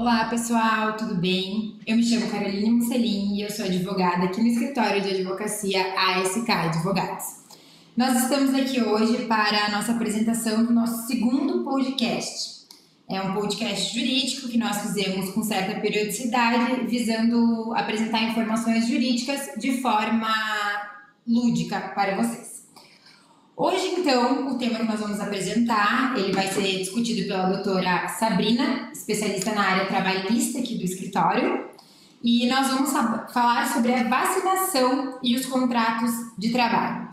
Olá pessoal, tudo bem? Eu me chamo Caroline Musselin e eu sou advogada aqui no escritório de advocacia ASK Advogados. Nós estamos aqui hoje para a nossa apresentação do nosso segundo podcast. É um podcast jurídico que nós fizemos com certa periodicidade, visando apresentar informações jurídicas de forma lúdica para vocês. Hoje, então, o tema que nós vamos apresentar, ele vai ser discutido pela doutora Sabrina, especialista na área trabalhista aqui do escritório, e nós vamos falar sobre a vacinação e os contratos de trabalho.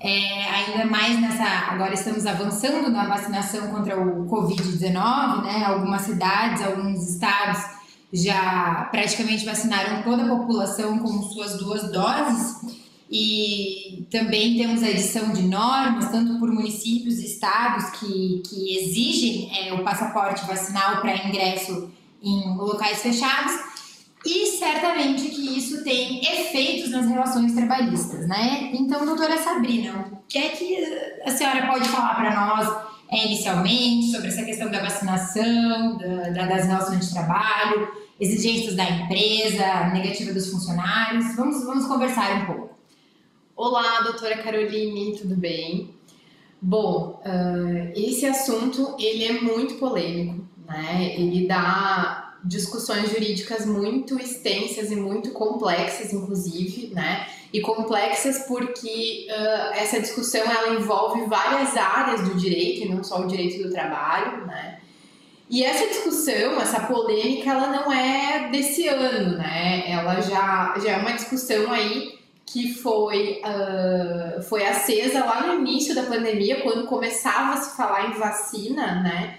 É, ainda mais nessa. Agora estamos avançando na vacinação contra o Covid-19, né? Algumas cidades, alguns estados já praticamente vacinaram toda a população com suas duas doses. E também temos a edição de normas, tanto por municípios e estados que, que exigem é, o passaporte vacinal para ingresso em locais fechados, e certamente que isso tem efeitos nas relações trabalhistas, né? Então, doutora Sabrina, o que é que a senhora pode falar para nós é, inicialmente sobre essa questão da vacinação, da, da, das relações de trabalho, exigências da empresa, negativa dos funcionários. Vamos, vamos conversar um pouco. Olá, doutora Caroline, tudo bem? Bom, uh, esse assunto ele é muito polêmico, né? Ele dá discussões jurídicas muito extensas e muito complexas, inclusive, né? E complexas porque uh, essa discussão ela envolve várias áreas do direito, e não só o direito do trabalho, né? E essa discussão, essa polêmica, ela não é desse ano, né? Ela já, já é uma discussão aí que foi, uh, foi acesa lá no início da pandemia, quando começava a se falar em vacina, né?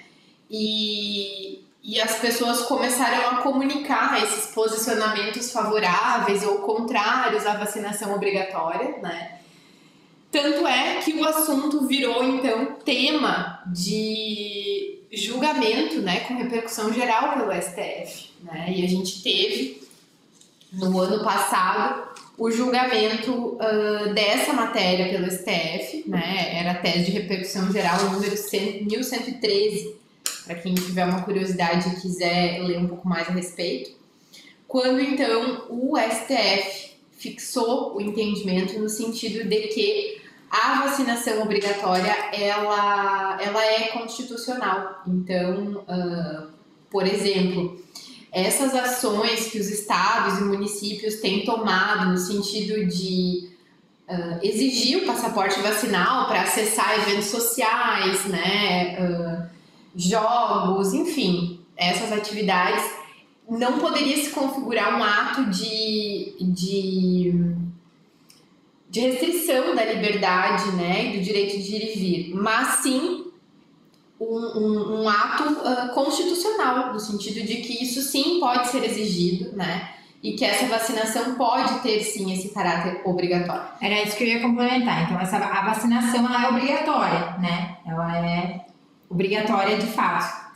E, e as pessoas começaram a comunicar esses posicionamentos favoráveis ou contrários à vacinação obrigatória, né? Tanto é que o assunto virou então tema de julgamento, né, com repercussão geral pelo STF, né? E a gente teve no ano passado o julgamento uh, dessa matéria pelo STF, né? Era a tese de repercussão geral número 100, 1113, para quem tiver uma curiosidade e quiser ler um pouco mais a respeito. Quando então o STF fixou o entendimento no sentido de que a vacinação obrigatória ela, ela é constitucional. Então, uh, por exemplo, essas ações que os estados e municípios têm tomado no sentido de uh, exigir o passaporte vacinal para acessar eventos sociais, né, uh, jogos, enfim, essas atividades, não poderia se configurar um ato de, de de restrição da liberdade né, do direito de ir e vir, mas sim um, um, um ato uh, constitucional, no sentido de que isso sim pode ser exigido, né? E que essa vacinação pode ter sim esse caráter obrigatório. Era isso que eu ia complementar. Então, essa, a vacinação ela é obrigatória, né? Ela é obrigatória de fato.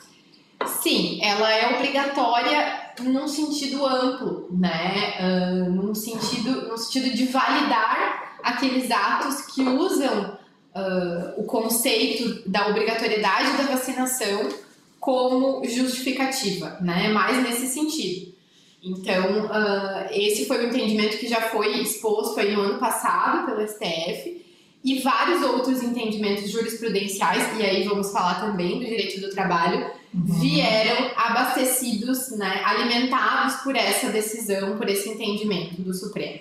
Sim, ela é obrigatória num sentido amplo, né? Uh, num, sentido, num sentido de validar aqueles atos que usam uh, o conceito da obrigatoriedade da vacinação como justificativa, né? Mais nesse sentido. Então, uh, esse foi o entendimento que já foi exposto aí no ano passado pelo STF e vários outros entendimentos jurisprudenciais, e aí vamos falar também do direito do trabalho, uhum. vieram abastecidos, né, alimentados por essa decisão, por esse entendimento do Supremo.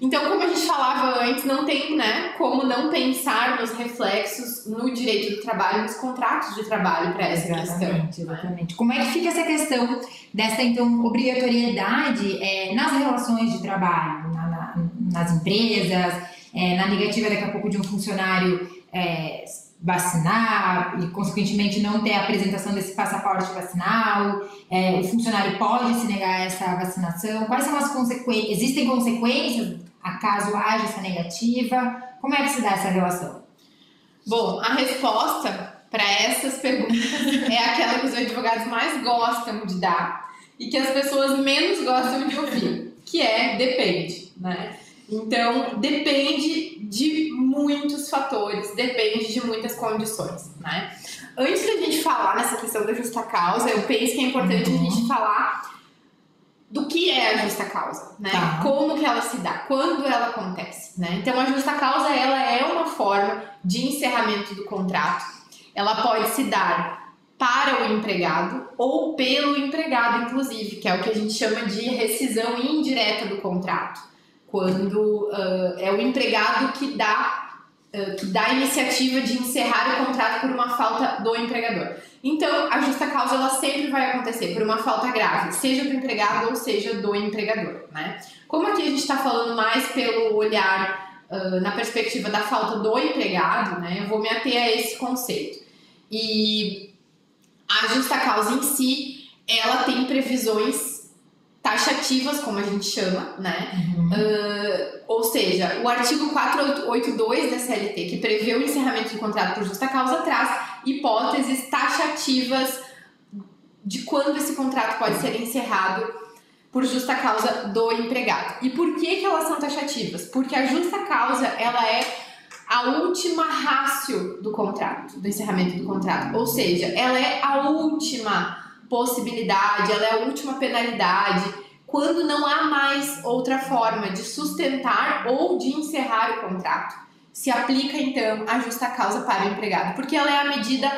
Então, como a gente falava antes, não tem né, como não pensar nos reflexos no direito do trabalho, nos contratos de trabalho para essa exatamente, questão. Exatamente. Como é que fica essa questão dessa então obrigatoriedade é, nas relações de trabalho, na, na, nas empresas, é, na negativa daqui a pouco de um funcionário é, vacinar e, consequentemente, não ter a apresentação desse passaporte vacinal, é, o funcionário pode se negar a essa vacinação, quais são as consequências, existem consequências acaso haja essa negativa, como é que se dá essa relação? Bom, a resposta para essas perguntas é aquela que os advogados mais gostam de dar e que as pessoas menos gostam de ouvir, que é depende, né? Então, depende de muitos fatores depende de muitas condições, né? Antes da gente falar nessa questão da justa causa, eu penso que é importante uhum. a gente falar do que é a justa causa, né? Tá. Como que ela se dá, quando ela acontece, né? Então a justa causa ela é uma forma de encerramento do contrato. Ela pode se dar para o empregado ou pelo empregado, inclusive, que é o que a gente chama de rescisão indireta do contrato, quando uh, é o empregado que dá que dá a iniciativa de encerrar o contrato por uma falta do empregador. Então, a justa causa ela sempre vai acontecer por uma falta grave, seja do empregado ou seja do empregador, né? Como aqui a gente está falando mais pelo olhar uh, na perspectiva da falta do empregado, né? Eu vou me ater a esse conceito. E a justa causa em si, ela tem previsões taxativas, como a gente chama, né? Uhum. Uh, ou seja, o artigo 482 da CLT, que prevê o encerramento do contrato por justa causa, traz hipóteses taxativas de quando esse contrato pode ser encerrado por justa causa do empregado. E por que, que elas são taxativas? Porque a justa causa, ela é a última rácio do contrato, do encerramento do contrato. Ou seja, ela é a última possibilidade, ela é a última penalidade, quando não há mais outra forma de sustentar ou de encerrar o contrato. Se aplica então a justa causa para o empregado, porque ela é a medida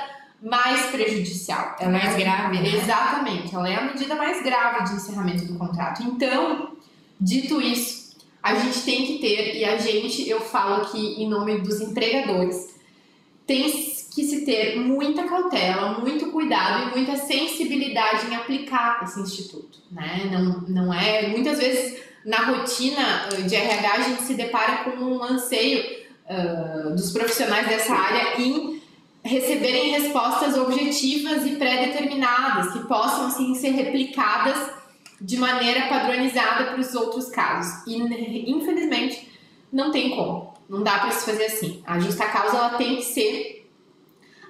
mais prejudicial. Ela mais é grave, né? Exatamente, ela é a medida mais grave de encerramento do contrato. Então, dito isso, a gente tem que ter, e a gente, eu falo aqui em nome dos empregadores, tem que se ter muita cautela, muito cuidado e muita sensibilidade em aplicar esse instituto, né? Não, não é muitas vezes na rotina de RH a gente se depara com um anseio uh, dos profissionais dessa área em receberem respostas objetivas e pré-determinadas que possam assim ser replicadas de maneira padronizada para os outros casos. E infelizmente não tem como, não dá para se fazer assim. A justa causa ela tem que ser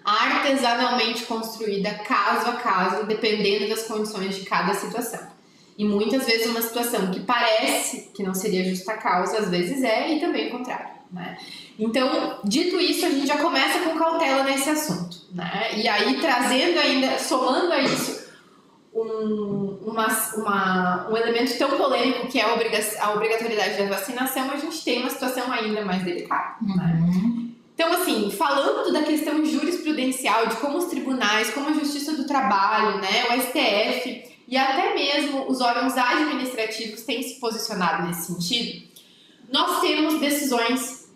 artesanalmente construída caso a caso, dependendo das condições de cada situação. E muitas vezes uma situação que parece que não seria justa causa, às vezes é, e também o contrário. Né? Então, dito isso, a gente já começa com cautela nesse assunto. Né? E aí, trazendo ainda, somando a isso, um, uma, uma, um elemento tão polêmico que é a, obriga a obrigatoriedade da vacinação, a gente tem uma situação ainda mais delicada. Né? Uhum. Então, assim, falando da questão jurisprudencial, de como os tribunais, como a Justiça do Trabalho, né, o STF e até mesmo os órgãos administrativos têm se posicionado nesse sentido, nós temos decisões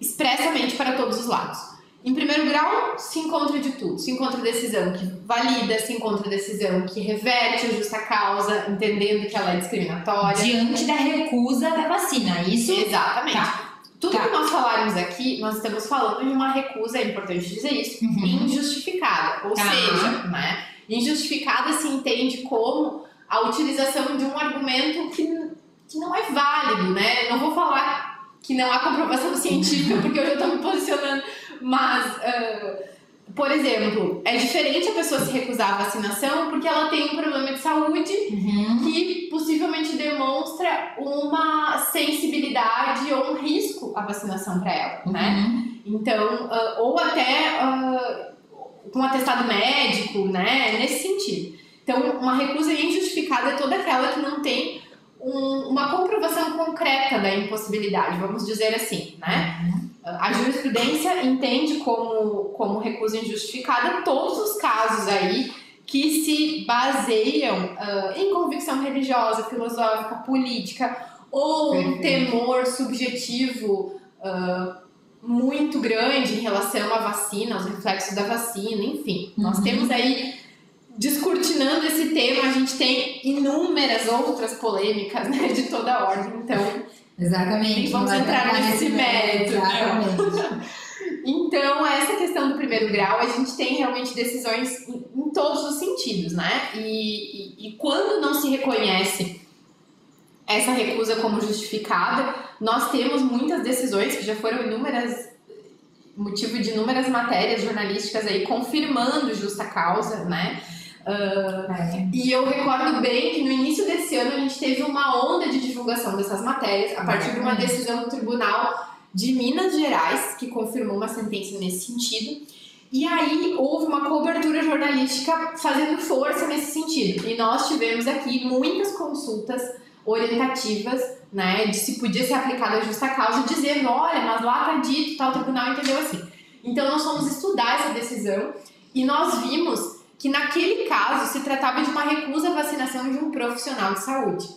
expressamente para todos os lados. Em primeiro grau, se encontra de tudo. Se encontra decisão que valida, se encontra decisão que reverte a justa causa, entendendo que ela é discriminatória. Diante da recusa da vacina, isso? Exatamente. Tá. Tudo tá. que nós falarmos aqui, nós estamos falando de uma recusa, é importante dizer isso, uhum. injustificada. Ou tá. seja, né, injustificada se entende como a utilização de um argumento que, que não é válido, né? Não vou falar que não há comprovação científica, porque eu já estou me posicionando, mas. Uh, por exemplo, é diferente a pessoa se recusar à vacinação porque ela tem um problema de saúde uhum. que possivelmente demonstra uma sensibilidade ou um risco à vacinação para ela, né? uhum. né? Então, uh, ou até uh, com um atestado médico, né? Nesse sentido. Então, uma recusa injustificada é toda aquela que não tem um, uma comprovação concreta da impossibilidade, vamos dizer assim, né? Uhum. A jurisprudência entende como, como recusa injustificada todos os casos aí que se baseiam uh, em convicção religiosa, filosófica, política ou um temor subjetivo uh, muito grande em relação à vacina, aos reflexos da vacina, enfim. Uhum. Nós temos aí descortinando esse tema, a gente tem inúmeras outras polêmicas né, de toda ordem, então Exatamente. vamos entrar nesse mérito. Exatamente. Então, essa questão do primeiro grau, a gente tem realmente decisões em, em todos os sentidos, né? E, e, e, quando não se reconhece essa recusa como justificada, nós temos muitas decisões que já foram inúmeras, motivo de inúmeras matérias jornalísticas aí confirmando justa causa, né? Uh, é. E eu recordo bem que no início desse ano a gente teve uma onda de divulgação dessas matérias a partir de uma decisão do tribunal de Minas Gerais, que confirmou uma sentença nesse sentido. E aí houve uma cobertura jornalística fazendo força nesse sentido. E nós tivemos aqui muitas consultas orientativas, né, de se podia ser aplicada a justa causa, dizendo, olha, mas lá tá dito, tal tribunal entendeu assim. Então nós fomos estudar essa decisão e nós vimos que naquele caso se tratava de uma recusa à vacinação de um profissional de saúde.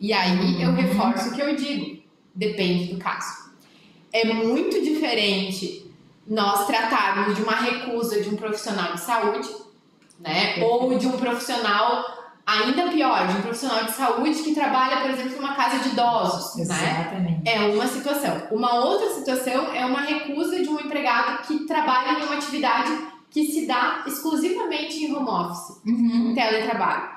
E aí eu uhum. reforço o que eu digo, depende do caso. É muito diferente nós tratarmos de uma recusa de um profissional de saúde, né? Ou de um profissional ainda pior, de um profissional de saúde que trabalha, por exemplo, numa casa de idosos, né? Exatamente. né? É uma situação. Uma outra situação é uma recusa de um empregado que trabalha em uma atividade que se dá exclusivamente em home office, uhum. em teletrabalho.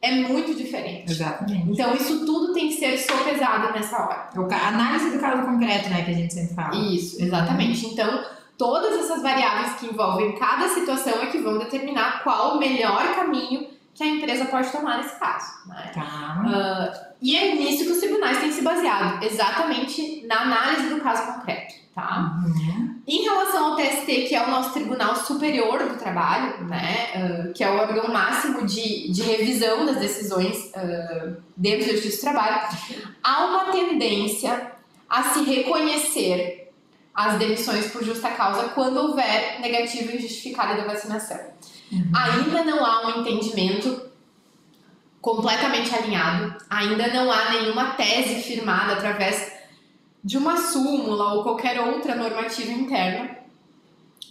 É muito diferente. Exatamente. Então, isso tudo tem que ser sopesado nessa hora. A análise do caso concreto, né, que a gente sempre fala. Isso, exatamente. Então, todas essas variáveis que envolvem cada situação é que vão determinar qual o melhor caminho que a empresa pode tomar nesse caso. Né? Tá. Uh, e é nisso que os tribunais têm se baseado, exatamente na análise do caso concreto. Tá? Uhum. Em relação TST, que é o nosso Tribunal Superior do Trabalho, né, uh, que é o órgão máximo de, de revisão das decisões uh, dentro do Justiça do Trabalho, há uma tendência a se reconhecer as demissões por justa causa quando houver negativa injustificada da vacinação. Uhum. Ainda não há um entendimento completamente alinhado, ainda não há nenhuma tese firmada através de uma súmula ou qualquer outra normativa interna,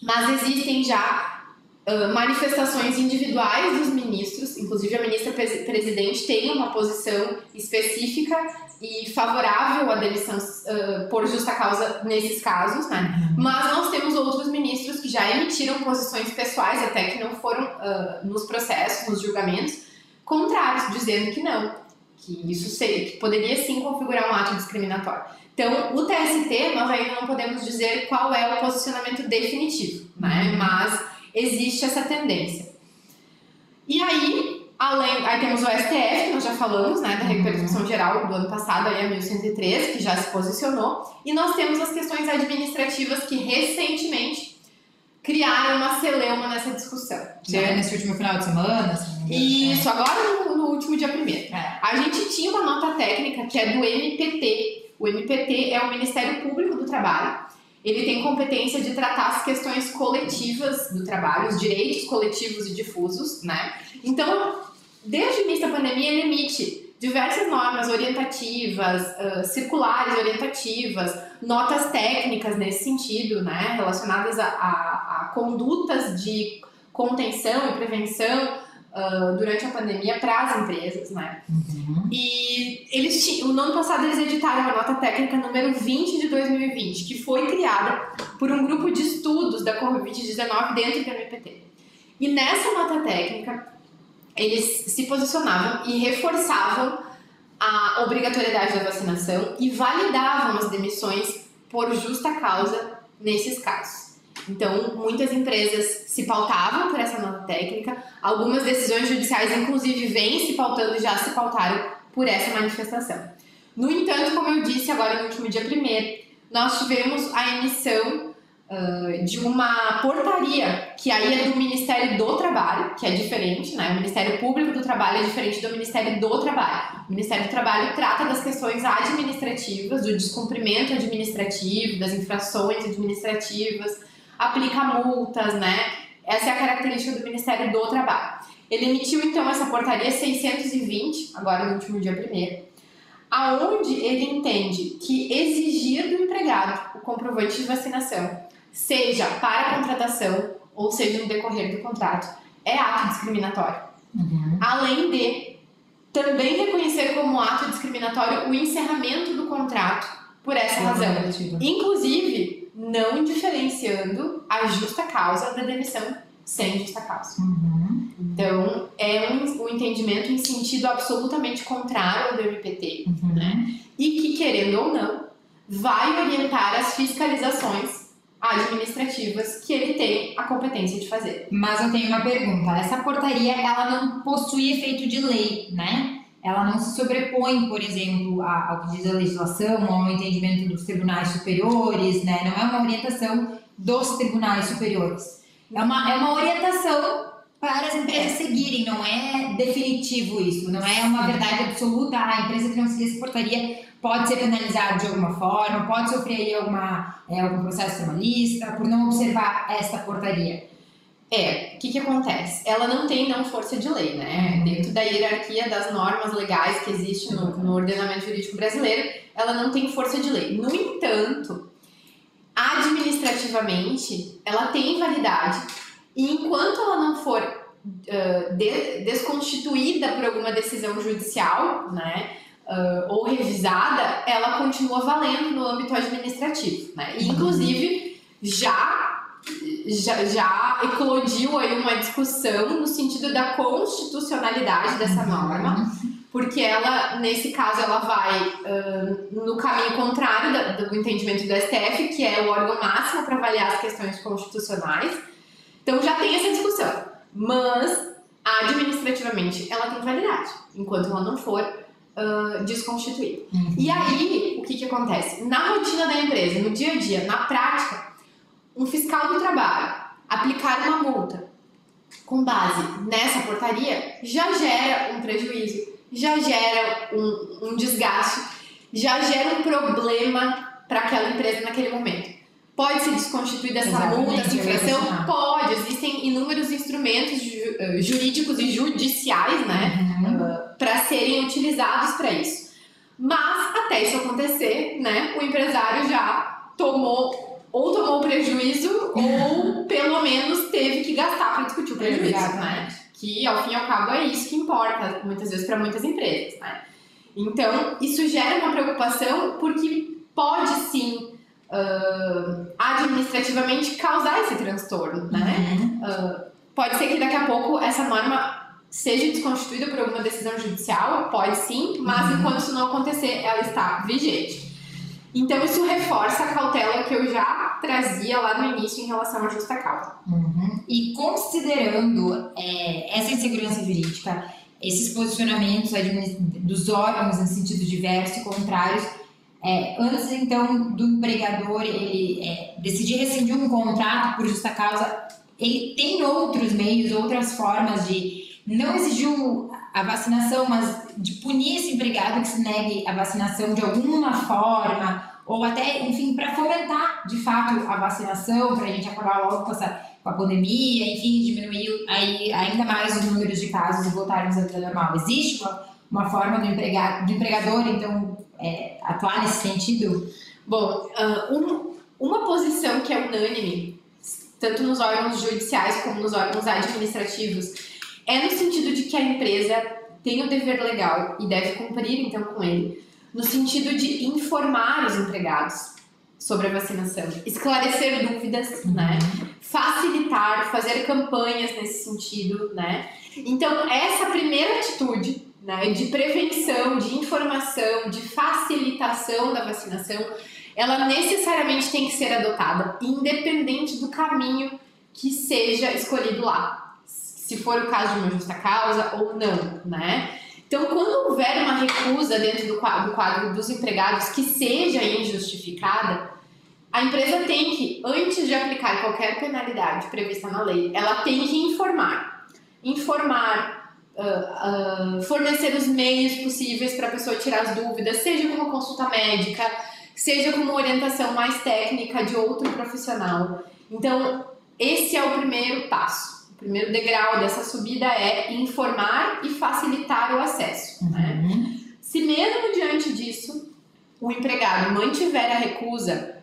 mas existem já uh, manifestações individuais dos ministros, inclusive a ministra presidente tem uma posição específica e favorável à demissão uh, por justa causa nesses casos, né? Uhum. Mas nós temos outros ministros que já emitiram posições pessoais, até que não foram uh, nos processos, nos julgamentos, contrários, dizendo que não, que isso seria, que poderia sim configurar um ato discriminatório. Então, o TST, nós ainda não podemos dizer qual é o posicionamento definitivo, né? Uhum. Mas existe essa tendência. E aí, Além, aí temos o STF, que nós já falamos, né, da repercussão geral do ano passado, aí a 1103, que já se posicionou. E nós temos as questões administrativas que recentemente criaram uma celeuma nessa discussão. Já né? nesse último final de semana? Assim, Isso, agora no, no, último dia primeiro. É. A gente tinha uma nota técnica que é do MPT. O MPT é o Ministério Público do Trabalho. Ele tem competência de tratar as questões coletivas do trabalho, os direitos coletivos e difusos, né? Então, Desde o início da pandemia, ele emite diversas normas orientativas, uh, circulares orientativas, notas técnicas nesse sentido, né, relacionadas a, a, a condutas de contenção e prevenção uh, durante a pandemia para as empresas, né. Uhum. E eles tinham, no ano passado eles editaram a nota técnica número 20 de 2020, que foi criada por um grupo de estudos da Covid-19 dentro do MPT. E nessa nota técnica, eles se posicionavam e reforçavam a obrigatoriedade da vacinação e validavam as demissões por justa causa nesses casos. Então, muitas empresas se pautavam por essa nota técnica, algumas decisões judiciais, inclusive, vêm se pautando e já se pautaram por essa manifestação. No entanto, como eu disse agora no último dia primeiro, nós tivemos a emissão uh, de uma portaria, que aí é do Ministério do Trabalho, que é diferente, né? O Ministério Público do Trabalho é diferente do Ministério do Trabalho. O Ministério do Trabalho trata das questões administrativas, do descumprimento administrativo, das infrações administrativas, aplica multas, né? Essa é a característica do Ministério do Trabalho. Ele emitiu então essa portaria 620, agora no último dia primeiro, aonde ele entende que exigir do empregado o comprovante de vacinação seja para a contratação ou seja no decorrer do contrato, é ato discriminatório. Uhum. Além de também reconhecer como ato discriminatório o encerramento do contrato por essa razão. Inclusive, não diferenciando a justa causa da demissão sem justa causa. Uhum. Então, é um, um, entendimento em sentido absolutamente contrário ao do MPT, uhum. né? E que, querendo ou não, vai orientar as fiscalizações administrativas que ele tem a competência de fazer. Mas eu tenho uma pergunta. Essa portaria, ela não possui efeito de lei, né? Ela não se sobrepõe, por exemplo, ao que diz a legislação, ao entendimento dos tribunais superiores, né? Não é uma orientação dos tribunais superiores. É uma, é uma orientação para as empresas seguirem, não é definitivo isso, não é uma verdade absoluta, a empresa que não seguir essa portaria pode ser penalizada de alguma forma, pode sofrer alguma, é, algum processo trabalhista por não observar esta portaria. É, o que, que acontece? Ela não tem não força de lei, né? Dentro da hierarquia das normas legais que existe no, no ordenamento jurídico brasileiro, ela não tem força de lei. No entanto, administrativamente, ela tem validade e enquanto ela não for uh, de, desconstituída por alguma decisão judicial, né? Uh, ou revisada, ela continua valendo no âmbito administrativo, né? E, inclusive, já já, já eclodiu aí uma discussão no sentido da constitucionalidade dessa norma, porque ela, nesse caso, ela vai uh, no caminho contrário da, do entendimento do STF, que é o órgão máximo para avaliar as questões constitucionais. Então já tem essa discussão, mas administrativamente ela tem validade, enquanto ela não for uh, desconstituída. Uhum. E aí, o que, que acontece? Na rotina da empresa, no dia a dia, na prática, um fiscal do trabalho aplicar uma multa com base nessa portaria já gera um prejuízo, já gera um, um desgaste, já gera um problema para aquela empresa naquele momento. Pode ser desconstituída essa Exatamente, multa, essa infração? Pode. Existem inúmeros instrumentos eh, jurídicos e judiciais, né, uhum. uh, ah, para serem utilizados para isso. Mas até isso acontecer, né, o empresário já tomou ou tomou prejuízo ou pelo menos teve que gastar para discutir o prejuízo, né? Que ao fim e ao cabo é isso que importa muitas vezes para muitas empresas, né? Então isso gera uma preocupação porque pode sim uh, administrativamente causar esse transtorno, né? Uhum. Uh, pode ser que daqui a pouco essa norma seja desconstituída por alguma decisão judicial, pode sim, mas uhum. enquanto isso não acontecer, ela está vigente. Então, isso reforça a cautela que eu já trazia lá no início em relação à justa causa. Uhum. E considerando é, essa insegurança jurídica, esses posicionamentos dos órgãos em sentido diverso e contrários, é, antes então do empregador ele é, decidir rescindir um contrato por justa causa, ele tem outros meios, outras formas de não exigir a vacinação, mas de punir esse empregado que se negue a vacinação de alguma forma, ou até, enfim, para fomentar de fato a vacinação, para a gente acabar logo com, essa, com a pandemia, enfim, diminuir aí, ainda mais os números de casos e voltarmos à vida normal. Existe uma, uma forma do, empregado, do empregador, então, é, atuar nesse sentido? Bom, uh, um, uma posição que é unânime, tanto nos órgãos judiciais como nos órgãos administrativos, é no sentido de que a empresa tem o dever legal e deve cumprir então com ele, no sentido de informar os empregados sobre a vacinação, esclarecer dúvidas, né? Facilitar, fazer campanhas nesse sentido, né? Então, essa primeira atitude, né, de prevenção, de informação, de facilitação da vacinação, ela necessariamente tem que ser adotada, independente do caminho que seja escolhido lá se for o caso de uma justa causa ou não, né? Então, quando houver uma recusa dentro do quadro, do quadro dos empregados que seja injustificada, a empresa tem que, antes de aplicar qualquer penalidade prevista na lei, ela tem que informar. Informar, uh, uh, fornecer os meios possíveis para a pessoa tirar as dúvidas, seja com uma consulta médica, seja com uma orientação mais técnica de outro profissional. Então, esse é o primeiro passo primeiro degrau dessa subida é informar e facilitar o acesso. Né? Uhum. Né? Se mesmo diante disso o empregado mantiver a recusa,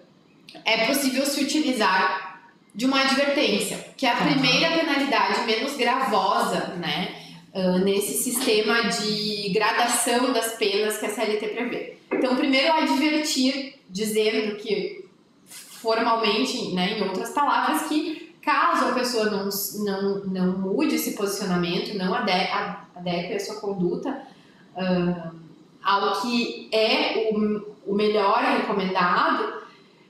é possível se utilizar de uma advertência, que é a primeira penalidade menos gravosa, né? Uh, nesse sistema de gradação das penas que a CLT prevê. Então, primeiro advertir, dizendo que formalmente, né, em outras palavras, que Caso a pessoa não, não, não mude esse posicionamento, não adeque a sua conduta uh, ao que é o, o melhor recomendado,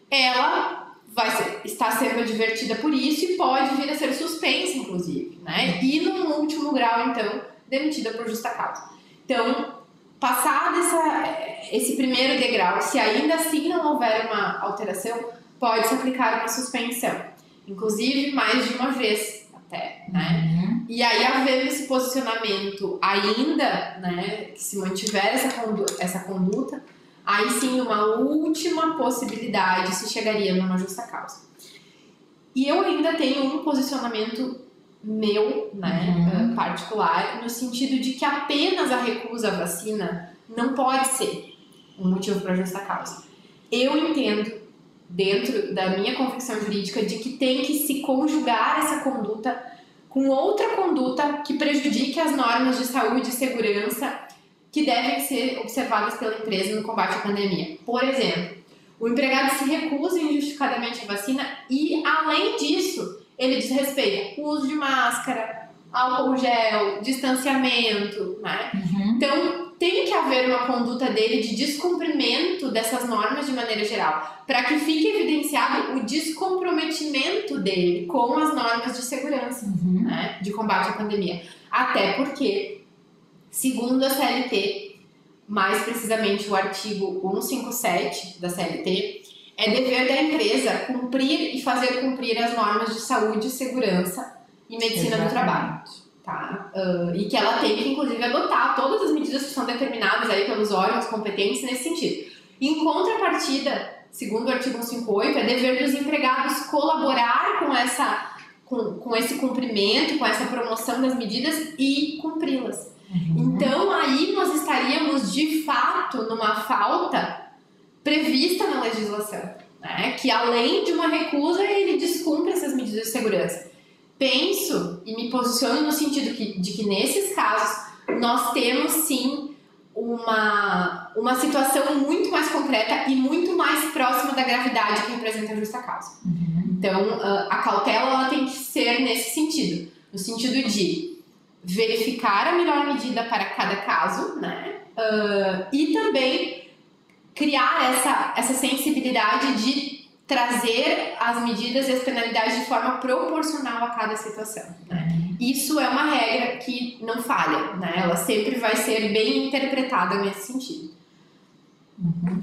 ela vai ser, está sendo advertida por isso e pode vir a ser suspensa, inclusive, né? E no último grau, então, demitida por justa causa. Então, passado essa, esse primeiro degrau, se ainda assim não houver uma alteração, pode-se aplicar uma suspensão. Inclusive, mais de uma vez até, né? Uhum. E aí, havendo esse posicionamento ainda, né, que se mantiver essa conduta, essa conduta aí sim, uma última possibilidade se chegaria numa justa causa. E eu ainda tenho um posicionamento meu, né, uhum. particular, no sentido de que apenas a recusa à vacina não pode ser um motivo para justa causa. Eu entendo, dentro da minha convicção jurídica, de que tem que se conjugar essa conduta com outra conduta que prejudique as normas de saúde e segurança que devem ser observadas pela empresa no combate à pandemia. Por exemplo, o empregado se recusa injustificadamente à vacina e, além disso, ele desrespeita o uso de máscara, álcool gel, distanciamento, né? Uhum. Então, tem que haver uma conduta dele de descumprimento dessas normas de maneira geral, para que fique evidenciado o descomprometimento dele com as normas de segurança, uhum. né, de combate à pandemia. Até porque, segundo a CLT, mais precisamente o artigo 157 da CLT, é dever da empresa cumprir e fazer cumprir as normas de saúde, segurança e medicina Exatamente. do trabalho. Tá? Uh, e que ela tem que, inclusive, adotar todas as medidas que são determinadas aí pelos órgãos competentes nesse sentido. Em contrapartida, segundo o artigo 158, é dever dos empregados colaborar com, essa, com, com esse cumprimento, com essa promoção das medidas e cumpri-las. Uhum. Então, aí nós estaríamos, de fato, numa falta prevista na legislação, né? que além de uma recusa, ele descumpre essas medidas de segurança. Penso e me posiciono no sentido que, de que nesses casos nós temos sim uma, uma situação muito mais concreta e muito mais próxima da gravidade que representa a justa causa. Uhum. Então, a cautela ela tem que ser nesse sentido, no sentido de verificar a melhor medida para cada caso, né? Uh, e também criar essa, essa sensibilidade de trazer as medidas e as penalidades de forma proporcional a cada situação. Né? Isso é uma regra que não falha, né? ela sempre vai ser bem interpretada nesse sentido. Uhum.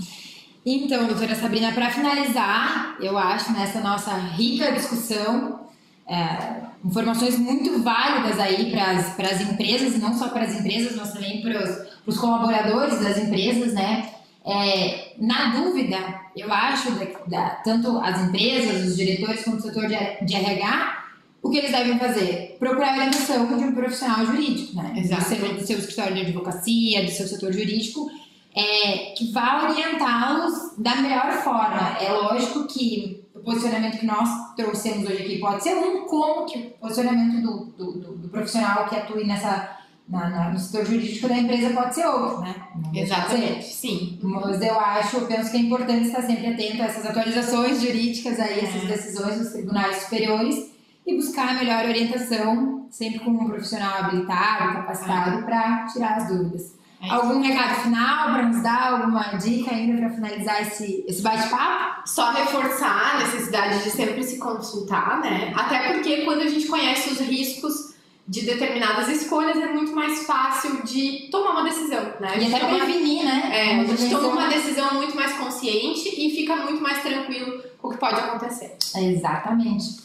Então, doutora Sabrina, para finalizar, eu acho nessa nossa rica discussão, é, informações muito válidas aí para as empresas, e não só para as empresas, mas também para os colaboradores das empresas, né? É, na dúvida, eu acho, da, da, tanto as empresas, os diretores, quanto o setor de, de RH, o que eles devem fazer? Procurar a orientação de um profissional jurídico, né? Exato. Do seu, do seu escritório de advocacia, do seu setor jurídico, é, que vá orientá-los da melhor forma. É lógico que o posicionamento que nós trouxemos hoje aqui pode ser um, como que o posicionamento do, do, do, do profissional que atue nessa na, na, no setor jurídico da empresa pode ser outro, né? Não Exatamente, sim. Mas eu acho, eu penso que é importante estar sempre atento a essas atualizações jurídicas aí, essas é. decisões dos tribunais superiores e buscar a melhor orientação, sempre com um profissional habilitado, capacitado, é. para tirar as dúvidas. É Algum recado final para nos dar? Alguma dica ainda para finalizar esse, esse bate-papo? Só reforçar a necessidade de sempre se consultar, né? Até porque quando a gente conhece os riscos de determinadas escolhas é muito mais fácil de tomar uma decisão, né? E até prevenir, né? É, a gente toma uma decisão muito mais consciente e fica muito mais tranquilo com o que pode acontecer. Exatamente.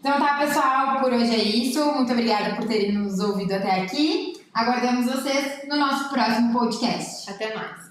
Então tá, pessoal, por hoje é isso. Muito obrigada por terem nos ouvido até aqui. Aguardamos vocês no nosso próximo podcast. Até mais.